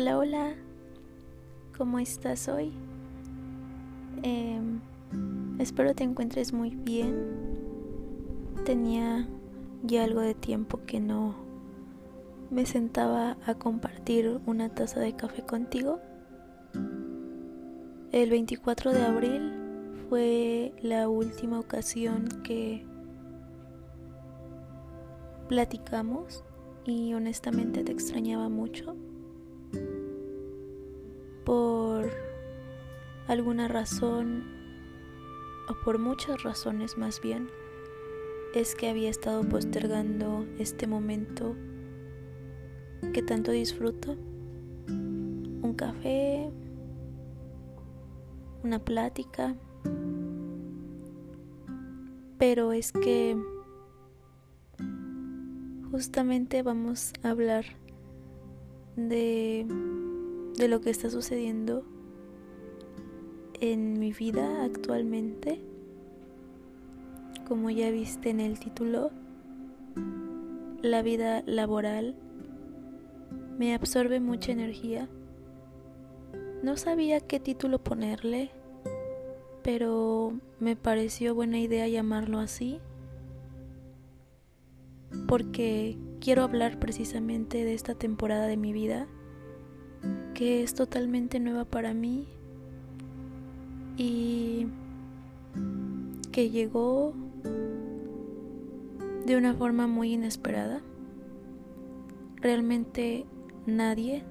Hola, hola, ¿cómo estás hoy? Em, espero te encuentres muy bien. Tenía ya algo de tiempo que no me sentaba a compartir una taza de café contigo. El 24 de abril fue la última ocasión que platicamos y honestamente te extrañaba mucho. Alguna razón, o por muchas razones más bien, es que había estado postergando este momento que tanto disfruto. Un café, una plática. Pero es que justamente vamos a hablar de, de lo que está sucediendo en mi vida actualmente. Como ya viste en el título, la vida laboral me absorbe mucha energía. No sabía qué título ponerle, pero me pareció buena idea llamarlo así porque quiero hablar precisamente de esta temporada de mi vida que es totalmente nueva para mí y que llegó de una forma muy inesperada. Realmente nadie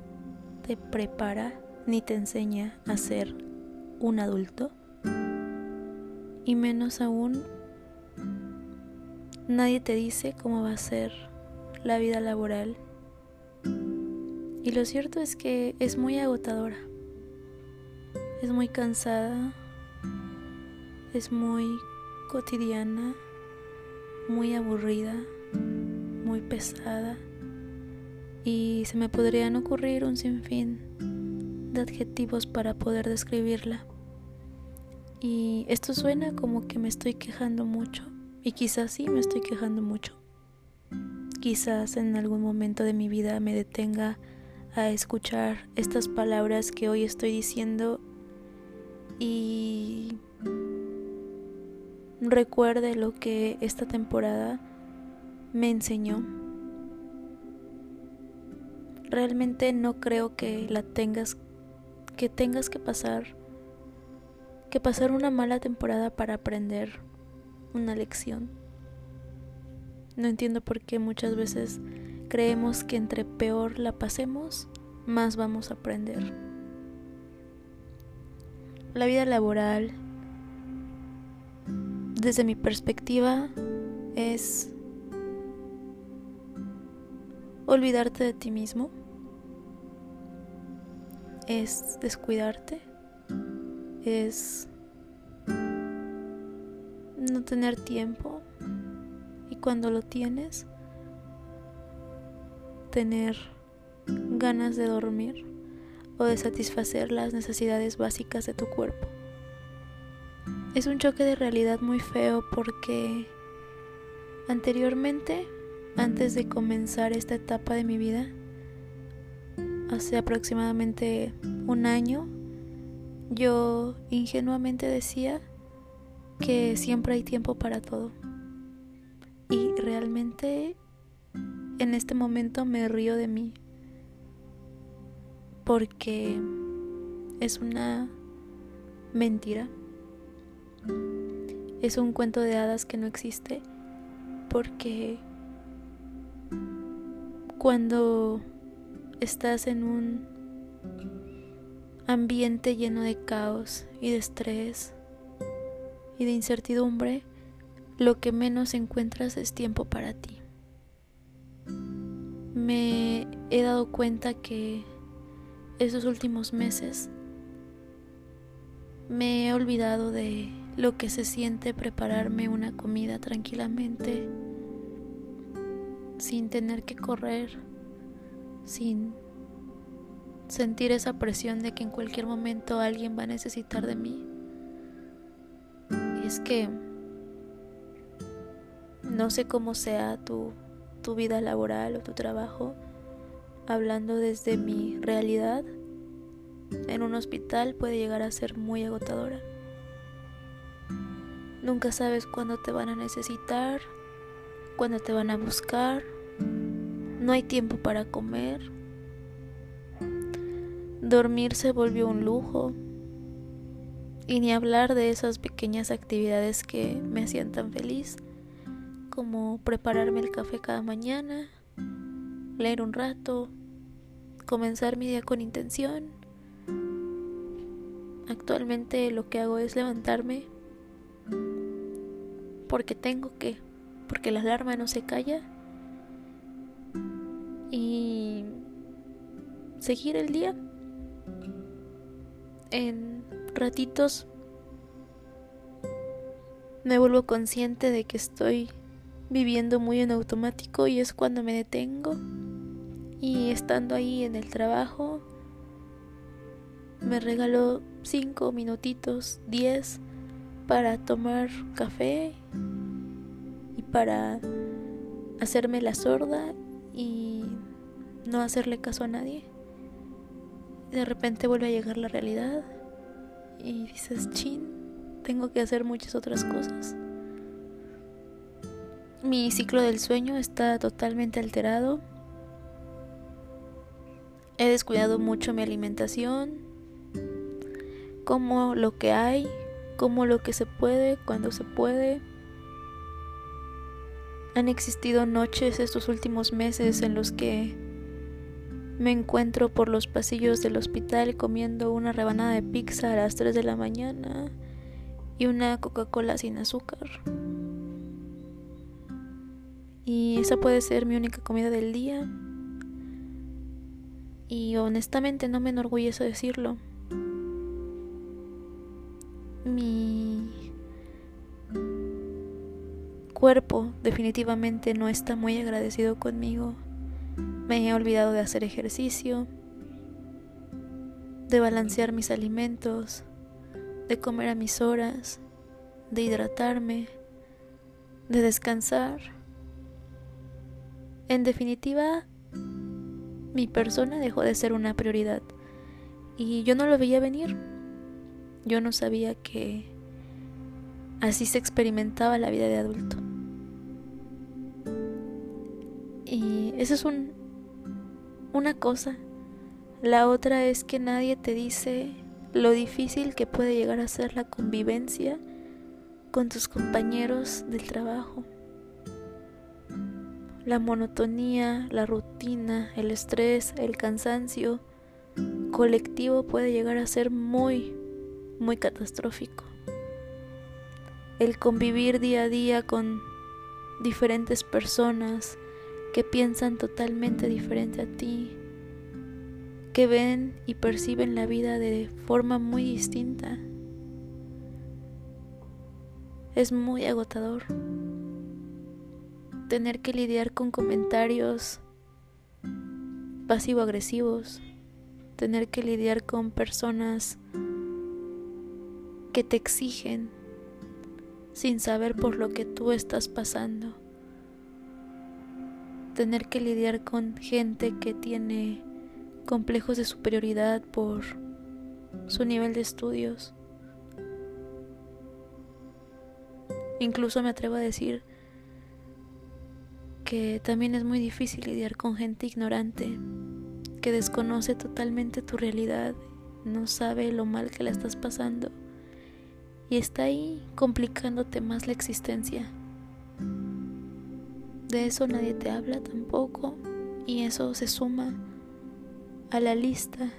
te prepara ni te enseña a ser un adulto y menos aún Nadie te dice cómo va a ser la vida laboral. Y lo cierto es que es muy agotadora. Es muy cansada. Es muy cotidiana. Muy aburrida. Muy pesada. Y se me podrían ocurrir un sinfín de adjetivos para poder describirla. Y esto suena como que me estoy quejando mucho y quizás sí me estoy quejando mucho. Quizás en algún momento de mi vida me detenga a escuchar estas palabras que hoy estoy diciendo y recuerde lo que esta temporada me enseñó. Realmente no creo que la tengas que tengas que pasar que pasar una mala temporada para aprender una lección. No entiendo por qué muchas veces creemos que entre peor la pasemos, más vamos a aprender. La vida laboral, desde mi perspectiva, es olvidarte de ti mismo, es descuidarte, es no tener tiempo y cuando lo tienes, tener ganas de dormir o de satisfacer las necesidades básicas de tu cuerpo. Es un choque de realidad muy feo porque anteriormente, antes de comenzar esta etapa de mi vida, hace aproximadamente un año, yo ingenuamente decía que siempre hay tiempo para todo. Y realmente en este momento me río de mí porque es una mentira. Es un cuento de hadas que no existe porque cuando estás en un ambiente lleno de caos y de estrés y de incertidumbre, lo que menos encuentras es tiempo para ti. Me he dado cuenta que esos últimos meses me he olvidado de lo que se siente prepararme una comida tranquilamente, sin tener que correr, sin sentir esa presión de que en cualquier momento alguien va a necesitar de mí. Es que no sé cómo sea tu, tu vida laboral o tu trabajo, hablando desde mi realidad, en un hospital puede llegar a ser muy agotadora. Nunca sabes cuándo te van a necesitar, cuándo te van a buscar, no hay tiempo para comer, dormir se volvió un lujo y ni hablar de esas pequeñas actividades que me hacían tan feliz como prepararme el café cada mañana, leer un rato, comenzar mi día con intención. Actualmente lo que hago es levantarme porque tengo que, porque la alarma no se calla y seguir el día en ratitos me vuelvo consciente de que estoy viviendo muy en automático y es cuando me detengo y estando ahí en el trabajo me regalo cinco minutitos, diez para tomar café y para hacerme la sorda y no hacerle caso a nadie. De repente vuelve a llegar la realidad y dices, chin, tengo que hacer muchas otras cosas. Mi ciclo del sueño está totalmente alterado. He descuidado mucho mi alimentación, como lo que hay, como lo que se puede, cuando se puede. Han existido noches estos últimos meses en los que me encuentro por los pasillos del hospital comiendo una rebanada de pizza a las 3 de la mañana y una Coca-Cola sin azúcar. Y esa puede ser mi única comida del día. Y honestamente no me enorgullece decirlo. Mi cuerpo definitivamente no está muy agradecido conmigo. Me he olvidado de hacer ejercicio, de balancear mis alimentos, de comer a mis horas, de hidratarme, de descansar. En definitiva, mi persona dejó de ser una prioridad y yo no lo veía venir. Yo no sabía que así se experimentaba la vida de adulto. Y esa es un, una cosa. La otra es que nadie te dice lo difícil que puede llegar a ser la convivencia con tus compañeros del trabajo. La monotonía, la rutina, el estrés, el cansancio colectivo puede llegar a ser muy, muy catastrófico. El convivir día a día con diferentes personas que piensan totalmente diferente a ti, que ven y perciben la vida de forma muy distinta. Es muy agotador tener que lidiar con comentarios pasivo-agresivos, tener que lidiar con personas que te exigen sin saber por lo que tú estás pasando, tener que lidiar con gente que tiene complejos de superioridad por su nivel de estudios. Incluso me atrevo a decir que también es muy difícil lidiar con gente ignorante que desconoce totalmente tu realidad, no sabe lo mal que la estás pasando y está ahí complicándote más la existencia. De eso nadie te habla tampoco y eso se suma a la lista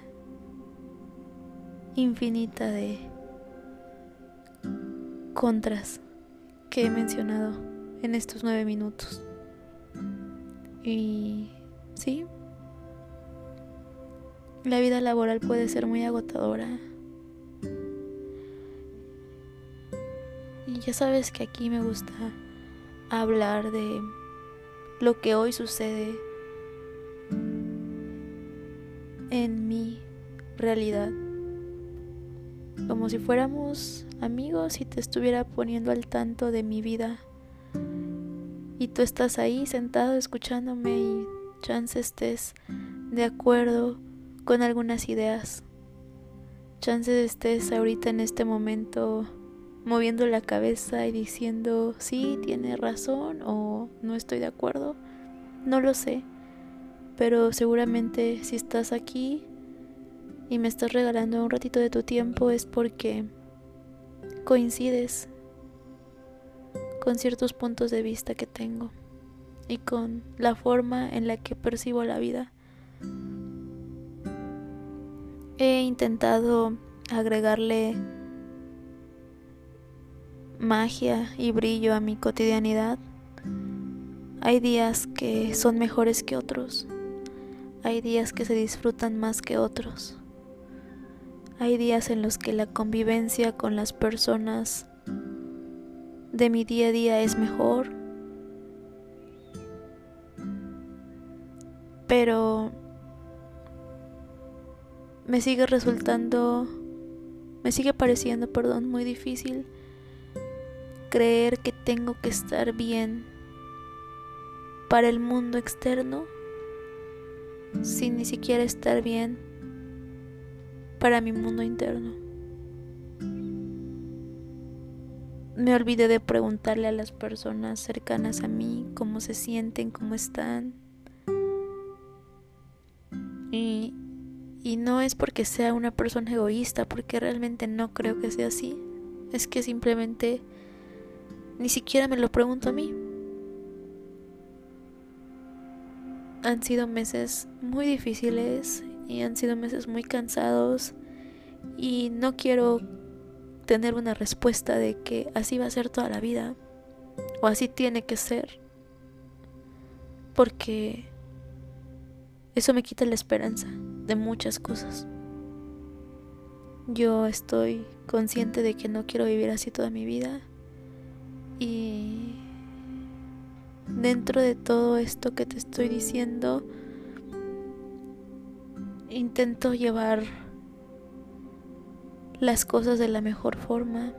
infinita de contras que he mencionado en estos nueve minutos. Y sí, la vida laboral puede ser muy agotadora. Y ya sabes que aquí me gusta hablar de lo que hoy sucede en mi realidad. Como si fuéramos amigos y te estuviera poniendo al tanto de mi vida. Y tú estás ahí sentado escuchándome y chance estés de acuerdo con algunas ideas. Chances estés ahorita en este momento moviendo la cabeza y diciendo, sí, tiene razón o no estoy de acuerdo. No lo sé, pero seguramente si estás aquí y me estás regalando un ratito de tu tiempo es porque coincides con ciertos puntos de vista que tengo y con la forma en la que percibo la vida. He intentado agregarle magia y brillo a mi cotidianidad. Hay días que son mejores que otros. Hay días que se disfrutan más que otros. Hay días en los que la convivencia con las personas de mi día a día es mejor. Pero me sigue resultando, me sigue pareciendo, perdón, muy difícil creer que tengo que estar bien para el mundo externo sin ni siquiera estar bien para mi mundo interno. Me olvidé de preguntarle a las personas cercanas a mí cómo se sienten, cómo están. Y, y no es porque sea una persona egoísta, porque realmente no creo que sea así. Es que simplemente ni siquiera me lo pregunto a mí. Han sido meses muy difíciles y han sido meses muy cansados y no quiero tener una respuesta de que así va a ser toda la vida o así tiene que ser porque eso me quita la esperanza de muchas cosas. Yo estoy consciente de que no quiero vivir así toda mi vida y dentro de todo esto que te estoy diciendo, intento llevar las cosas de la mejor forma.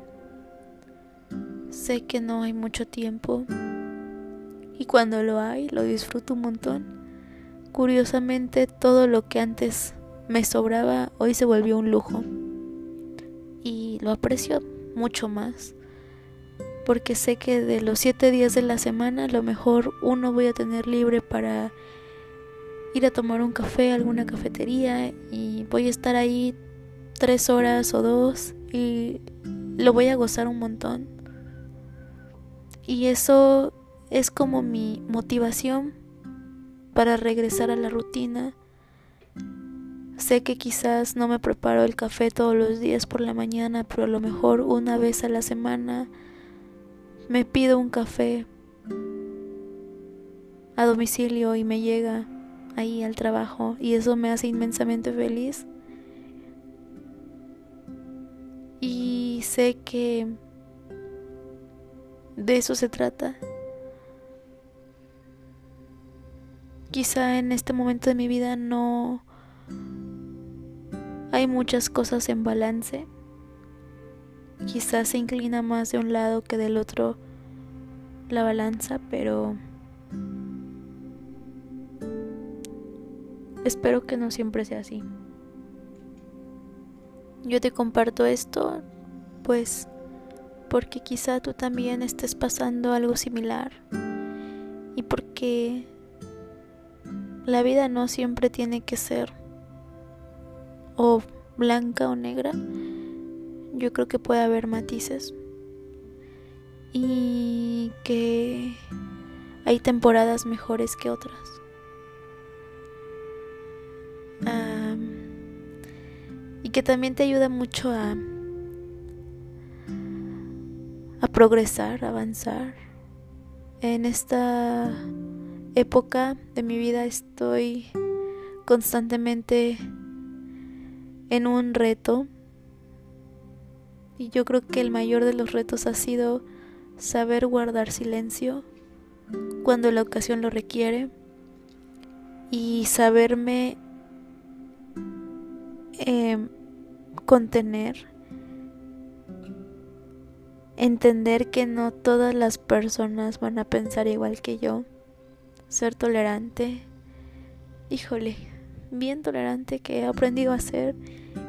Sé que no hay mucho tiempo y cuando lo hay lo disfruto un montón. Curiosamente todo lo que antes me sobraba hoy se volvió un lujo y lo aprecio mucho más porque sé que de los siete días de la semana a lo mejor uno voy a tener libre para ir a tomar un café a alguna cafetería y voy a estar ahí tres horas o dos y lo voy a gozar un montón. Y eso es como mi motivación para regresar a la rutina. Sé que quizás no me preparo el café todos los días por la mañana, pero a lo mejor una vez a la semana me pido un café a domicilio y me llega ahí al trabajo y eso me hace inmensamente feliz. Y sé que de eso se trata. Quizá en este momento de mi vida no hay muchas cosas en balance. Quizás se inclina más de un lado que del otro la balanza, pero espero que no siempre sea así. Yo te comparto esto, pues, porque quizá tú también estés pasando algo similar y porque la vida no siempre tiene que ser o blanca o negra yo creo que puede haber matices y que hay temporadas mejores que otras. Que también te ayuda mucho a, a progresar, a avanzar. En esta época de mi vida estoy constantemente en un reto y yo creo que el mayor de los retos ha sido saber guardar silencio cuando la ocasión lo requiere y saberme em, contener, entender que no todas las personas van a pensar igual que yo, ser tolerante. Híjole, bien tolerante que he aprendido a ser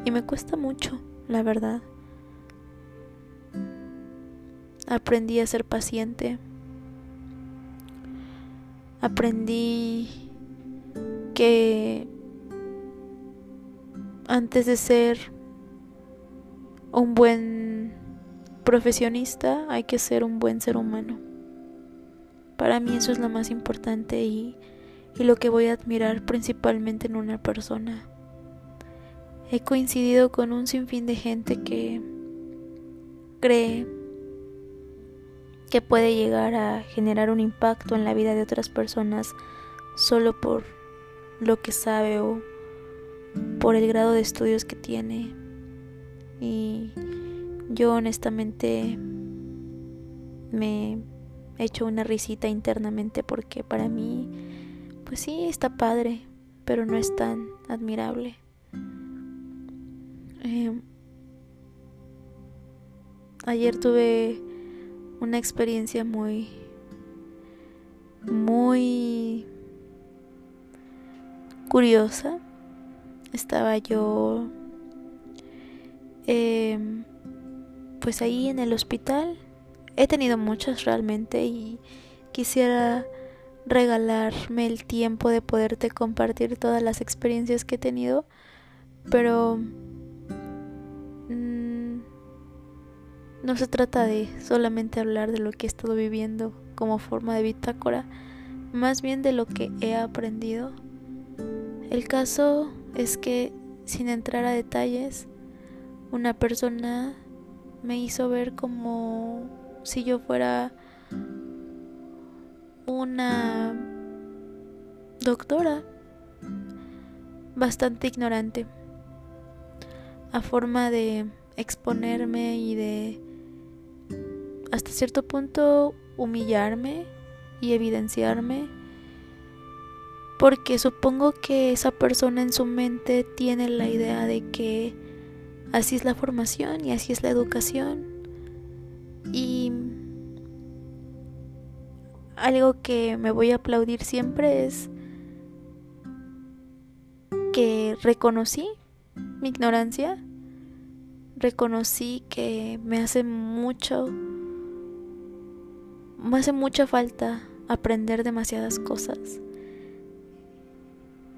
y me cuesta mucho, la verdad. Aprendí a ser paciente. Aprendí que antes de ser un buen profesionista hay que ser un buen ser humano. Para mí eso es lo más importante y, y lo que voy a admirar principalmente en una persona. He coincidido con un sinfín de gente que cree que puede llegar a generar un impacto en la vida de otras personas solo por lo que sabe o por el grado de estudios que tiene. Y yo honestamente me he hecho una risita internamente porque para mí, pues sí, está padre, pero no es tan admirable. Em, ayer tuve una experiencia muy, muy curiosa. Estaba yo, em, pues ahí en el hospital. He tenido muchas realmente y quisiera regalarme el tiempo de poderte compartir todas las experiencias que he tenido, pero No se trata de solamente hablar de lo que he estado viviendo como forma de bitácora, más bien de lo que he aprendido. El caso es que, sin entrar a detalles, una persona me hizo ver como si yo fuera una doctora bastante ignorante. A forma de exponerme y de hasta cierto punto humillarme y evidenciarme. Porque supongo que esa persona en su mente tiene la idea de que así es la formación y así es la educación. Y algo que me voy a aplaudir siempre es que reconocí mi ignorancia reconocí que me hace mucho me hace mucha falta aprender demasiadas cosas,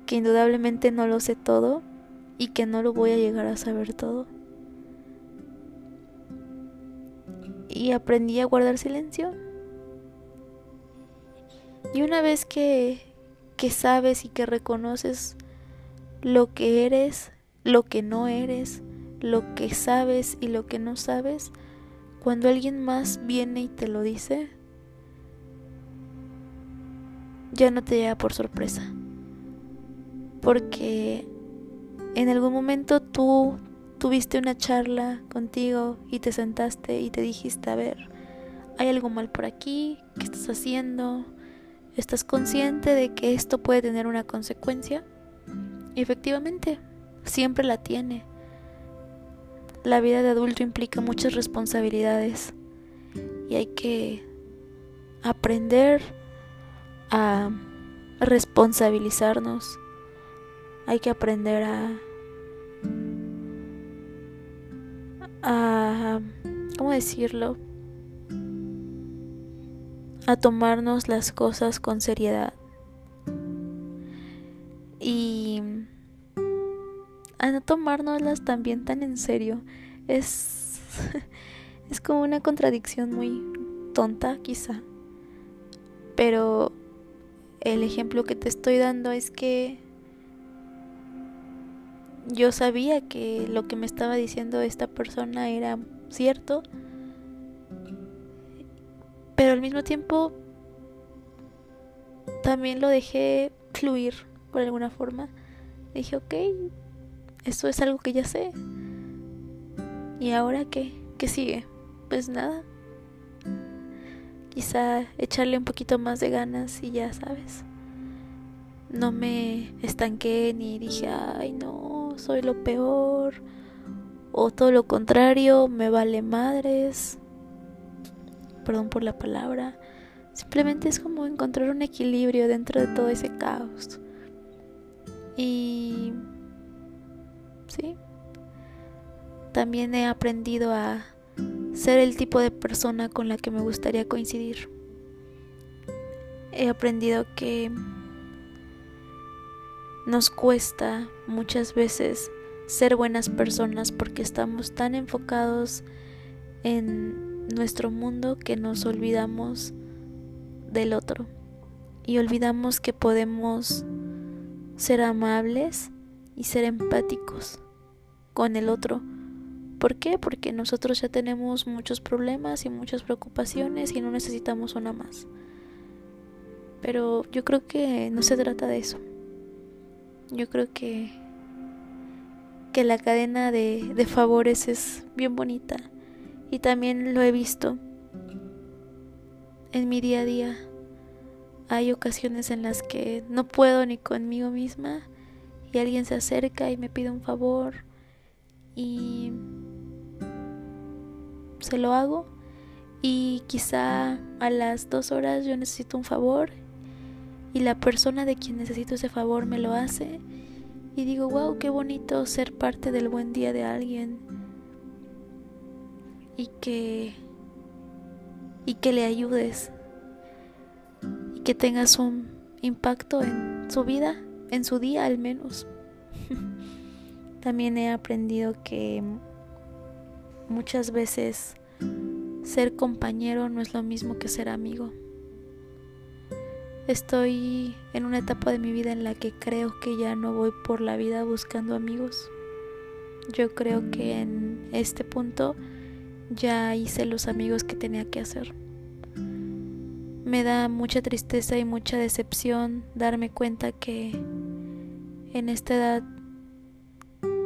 que indudablemente no lo sé todo y que no lo voy a llegar a saber todo. Y aprendí a guardar silencio. Y una vez que, que sabes y que reconoces lo que eres, lo que no eres, lo que sabes y lo que no sabes, cuando alguien más viene y te lo dice, ya no te llega por sorpresa. Porque en algún momento tú tuviste una charla contigo y te sentaste y te dijiste, a ver, hay algo mal por aquí, ¿qué estás haciendo? ¿Estás consciente de que esto puede tener una consecuencia? Y efectivamente, siempre la tiene. La vida de adulto implica muchas responsabilidades y hay que aprender a responsabilizarnos. Hay que aprender a a ¿cómo decirlo? a tomarnos las cosas con seriedad. Y a no tomárnoslas también tan en serio. Es es como una contradicción muy tonta, quizá. Pero el ejemplo que te estoy dando es que yo sabía que lo que me estaba diciendo esta persona era cierto, pero al mismo tiempo también lo dejé fluir por alguna forma. Dije, ok, eso es algo que ya sé. ¿Y ahora qué? ¿Qué sigue? Pues nada, quizá echarle un poquito más de ganas y ya sabes. No me estanqué ni dije, ay no, soy lo peor. O todo lo contrario, me vale madres. Perdón por la palabra. Simplemente es como encontrar un equilibrio dentro de todo ese caos. Y sí, también he aprendido a ser el tipo de persona con la que me gustaría coincidir. He aprendido que nos cuesta muchas veces ser buenas personas porque estamos tan enfocados en nuestro mundo que nos olvidamos del otro y olvidamos que podemos ser amables y ser empáticos con el otro. ¿Por qué? Porque nosotros ya tenemos muchos problemas y muchas preocupaciones y no necesitamos una más. Pero yo creo que no se trata de eso. Yo creo que que la cadena de, de favores es bien bonita y también lo he visto en mi día a día. Hay ocasiones en las que no puedo ni conmigo misma y alguien se acerca y me pide un favor y se lo hago y quizá a las dos horas yo necesito un favor y la persona de quien necesito ese favor me lo hace y digo, wow, qué bonito ser parte del buen día de alguien y que y que le ayudes y que tengas un impacto en su vida, en su día al menos. También he aprendido que muchas veces ser compañero no es lo mismo que ser amigo. Estoy en una etapa de mi vida en la que creo que ya no voy por la vida buscando amigos. Yo creo que en este punto ya hice los amigos que tenía que hacer. Me da mucha tristeza y mucha decepción darme cuenta que en esta edad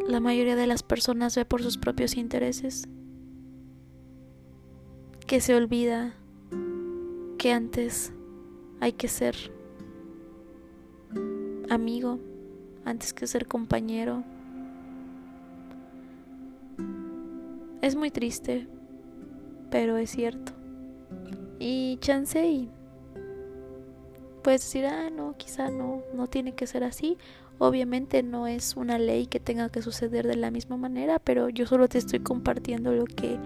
la mayoría de las personas ve por sus propios intereses, que se olvida que antes hay que ser amigo antes que ser compañero. Es muy triste, pero es cierto. Y chance y puedes decir, ah, no, quizá no, no tiene que ser así. Obviamente no es una ley que tenga que suceder de la misma manera, pero yo solo te estoy compartiendo lo que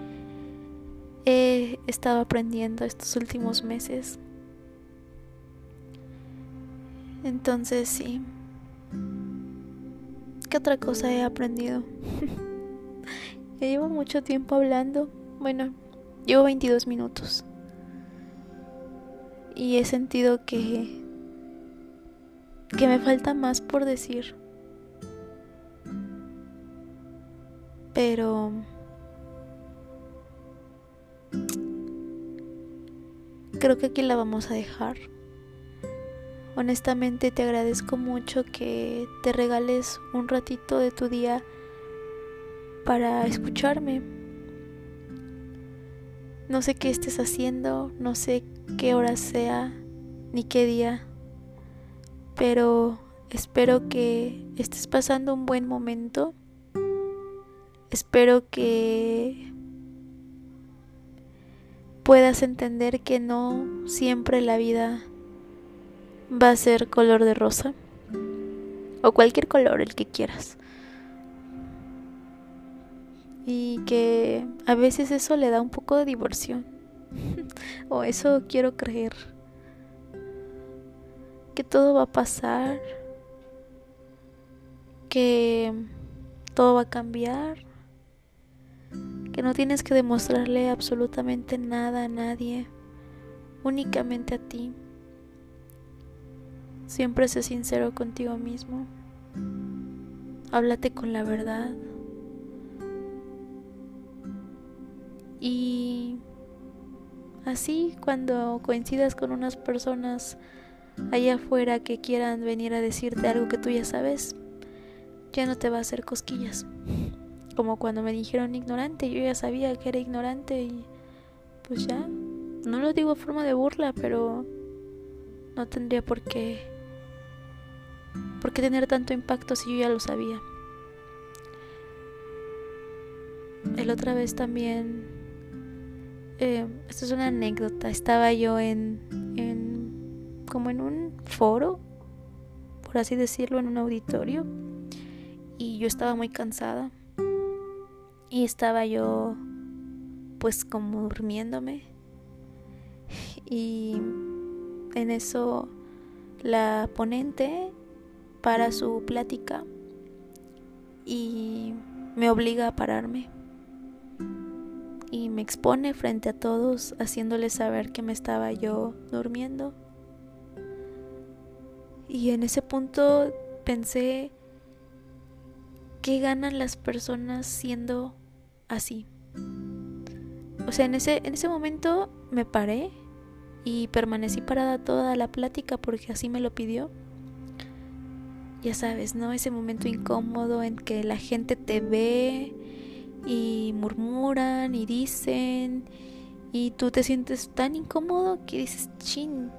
he estado aprendiendo estos últimos meses. Entonces sí. ¿Qué otra cosa he aprendido? ya llevo mucho tiempo hablando. Bueno, llevo 22 minutos. Y he sentido que que me falta más por decir. Pero creo que aquí la vamos a dejar. Honestamente te agradezco mucho que te regales un ratito de tu día para escucharme. No sé qué estés haciendo, no sé qué hora sea ni qué día, pero espero que estés pasando un buen momento. Espero que puedas entender que no siempre la vida va a ser color de rosa o cualquier color el que quieras. Y que a veces eso le da un poco de diversión. o eso quiero creer. Que todo va a pasar. Que todo va a cambiar. Que no tienes que demostrarle absolutamente nada a nadie. Únicamente a ti. Siempre sé sincero contigo mismo. Háblate con la verdad. Y así cuando coincidas con unas personas allá afuera que quieran venir a decirte algo que tú ya sabes, ya no te va a hacer cosquillas. Como cuando me dijeron ignorante, yo ya sabía que era ignorante y pues ya, no lo digo a forma de burla, pero no tendría por qué ¿Por qué tener tanto impacto si yo ya lo sabía? El otra vez también, eh, esto es una anécdota, estaba yo en, en, como en un foro, por así decirlo, en un auditorio y yo estaba muy cansada y estaba yo pues como durmiéndome y en eso la ponente para su plática y me obliga a pararme y me expone frente a todos haciéndoles saber que me estaba yo durmiendo. Y en ese punto pensé, ¿qué ganan las personas siendo así? O sea, en ese, en ese momento me paré y permanecí parada toda la plática porque así me lo pidió. Ya sabes, ¿no? Ese momento incómodo en que la gente te ve y murmuran y dicen y tú te sientes tan incómodo que dices, chin.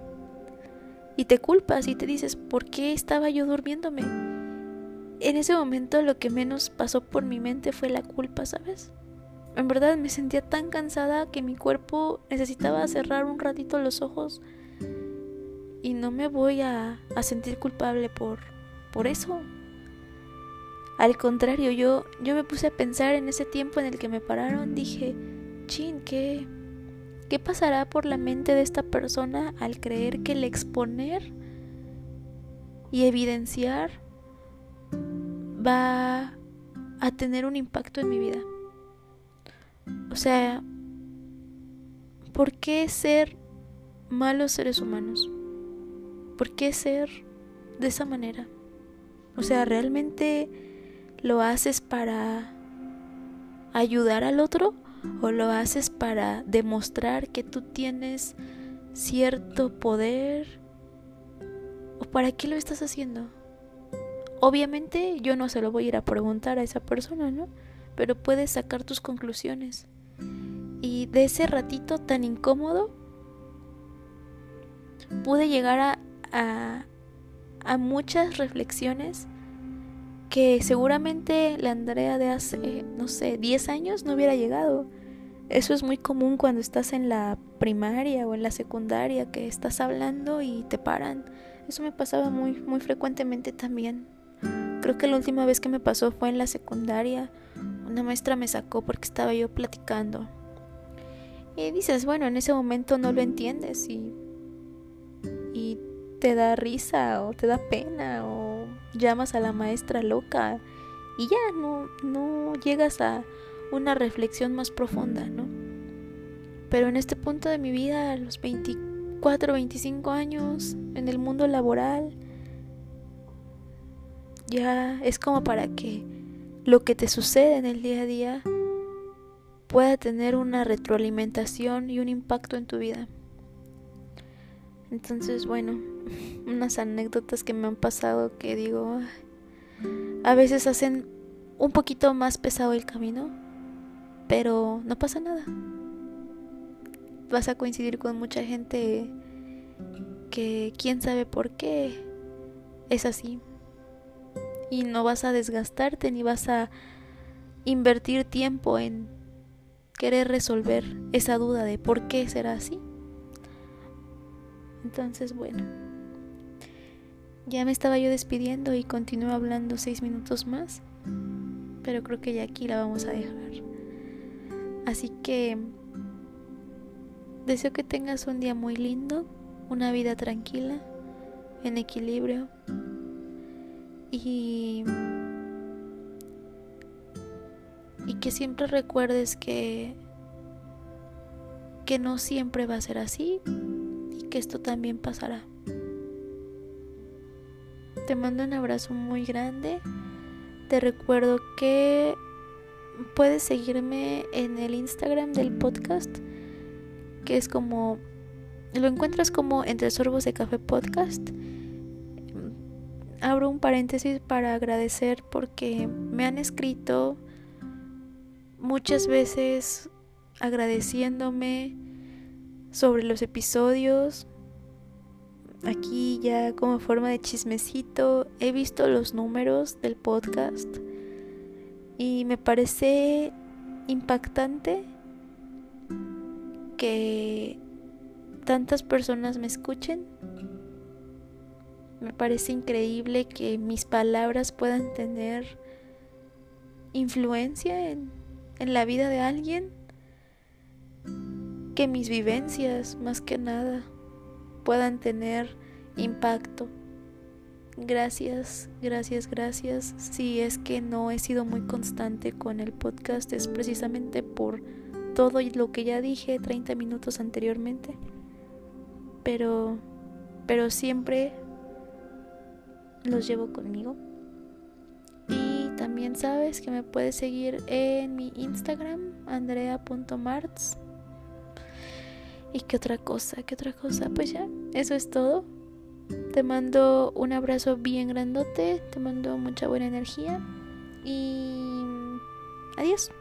Y te culpas y te dices, ¿por qué estaba yo durmiéndome? En ese momento lo que menos pasó por mi mente fue la culpa, ¿sabes? En verdad me sentía tan cansada que mi cuerpo necesitaba cerrar un ratito los ojos y no me voy a, a sentir culpable por, por eso. Al contrario, yo, yo me puse a pensar en ese tiempo en el que me pararon, dije, chin, ¿qué, ¿qué pasará por la mente de esta persona al creer que el exponer y evidenciar va a tener un impacto en mi vida? O sea, ¿por qué ser malos seres humanos? ¿Por qué ser de esa manera? O sea, ¿realmente lo haces para ayudar al otro o lo haces para demostrar que tú tienes cierto poder? ¿O para qué lo estás haciendo? Obviamente yo no se lo voy a ir a preguntar a esa persona, ¿no? Pero puedes sacar tus conclusiones. Y de ese ratito tan incómodo, pude llegar a, a, a muchas reflexiones que seguramente la Andrea de hace, no sé, 10 años no hubiera llegado. Eso es muy común cuando estás en la primaria o en la secundaria, que estás hablando y te paran. Eso me pasaba muy, muy frecuentemente también. Creo que la última vez que me pasó fue en la secundaria. Una maestra me sacó porque estaba yo platicando. Y dices, bueno, en ese momento no lo entiendes y, y te da risa o te da pena o llamas a la maestra loca y ya no, no llegas a una reflexión más profunda, ¿no? Pero en este punto de mi vida, a los 24, 25 años, en el mundo laboral, ya es como para que lo que te sucede en el día a día pueda tener una retroalimentación y un impacto en tu vida. Entonces, bueno, unas anécdotas que me han pasado que digo, a veces hacen un poquito más pesado el camino, pero no pasa nada. Vas a coincidir con mucha gente que quién sabe por qué es así. Y no vas a desgastarte ni vas a invertir tiempo en querer resolver esa duda de por qué será así. Entonces, bueno, ya me estaba yo despidiendo y continúo hablando seis minutos más, pero creo que ya aquí la vamos a dejar. Así que deseo que tengas un día muy lindo, una vida tranquila, en equilibrio y y que siempre recuerdes que que no siempre va a ser así que esto también pasará. Te mando un abrazo muy grande. Te recuerdo que puedes seguirme en el Instagram del podcast, que es como lo encuentras como entre sorbos de café podcast. Abro un paréntesis para agradecer porque me han escrito muchas veces agradeciéndome sobre los episodios. Aquí ya como forma de chismecito he visto los números del podcast y me parece impactante que tantas personas me escuchen. Me parece increíble que mis palabras puedan tener influencia en, en la vida de alguien. Que mis vivencias, más que nada, puedan tener impacto. Gracias, gracias, gracias. Si es que no he sido muy constante con el podcast es precisamente por todo lo que ya dije 30 minutos anteriormente. Pero pero siempre los llevo conmigo. Y también sabes que me puedes seguir en mi Instagram, andrea.marts. ¿Y qué otra cosa? ¿Qué otra cosa? Pues ya, eso es todo. Te mando un abrazo bien grandote, te mando mucha buena energía y adiós.